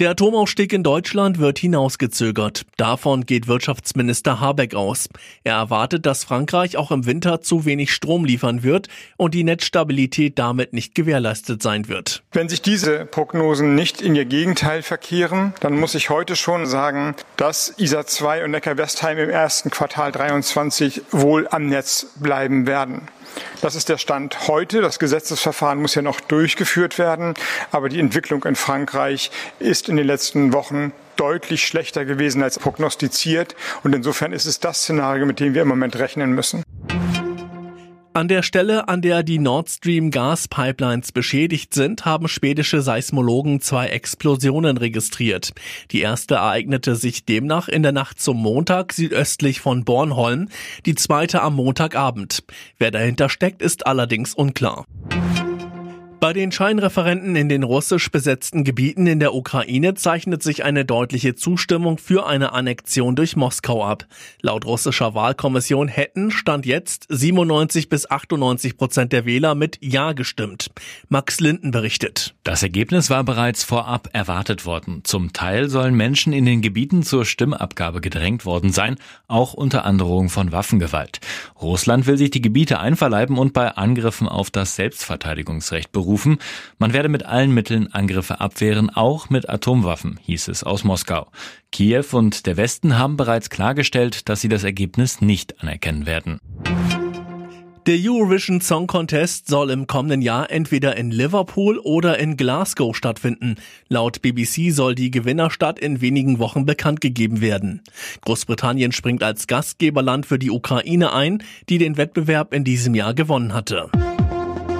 Der Atomausstieg in Deutschland wird hinausgezögert. Davon geht Wirtschaftsminister Habeck aus. Er erwartet, dass Frankreich auch im Winter zu wenig Strom liefern wird und die Netzstabilität damit nicht gewährleistet sein wird. Wenn sich diese Prognosen nicht in ihr Gegenteil verkehren, dann muss ich heute schon sagen, dass ISA 2 und Neckar-Westheim im ersten Quartal 23 wohl am Netz bleiben werden. Das ist der Stand heute. Das Gesetzesverfahren muss ja noch durchgeführt werden. Aber die Entwicklung in Frankreich ist in den letzten Wochen deutlich schlechter gewesen als prognostiziert. Und insofern ist es das Szenario, mit dem wir im Moment rechnen müssen. An der Stelle, an der die Nord Stream Gaspipelines beschädigt sind, haben schwedische Seismologen zwei Explosionen registriert. Die erste ereignete sich demnach in der Nacht zum Montag südöstlich von Bornholm, die zweite am Montagabend. Wer dahinter steckt, ist allerdings unklar. Bei den Scheinreferenten in den russisch besetzten Gebieten in der Ukraine zeichnet sich eine deutliche Zustimmung für eine Annexion durch Moskau ab. Laut russischer Wahlkommission hätten Stand jetzt 97 bis 98 Prozent der Wähler mit Ja gestimmt. Max Linden berichtet. Das Ergebnis war bereits vorab erwartet worden. Zum Teil sollen Menschen in den Gebieten zur Stimmabgabe gedrängt worden sein, auch unter Androhung von Waffengewalt. Russland will sich die Gebiete einverleiben und bei Angriffen auf das Selbstverteidigungsrecht berufen aufgerufen, man werde mit allen Mitteln Angriffe abwehren, auch mit Atomwaffen, hieß es aus Moskau. Kiew und der Westen haben bereits klargestellt, dass sie das Ergebnis nicht anerkennen werden. Der Eurovision Song Contest soll im kommenden Jahr entweder in Liverpool oder in Glasgow stattfinden. Laut BBC soll die Gewinnerstadt in wenigen Wochen bekannt gegeben werden. Großbritannien springt als Gastgeberland für die Ukraine ein, die den Wettbewerb in diesem Jahr gewonnen hatte.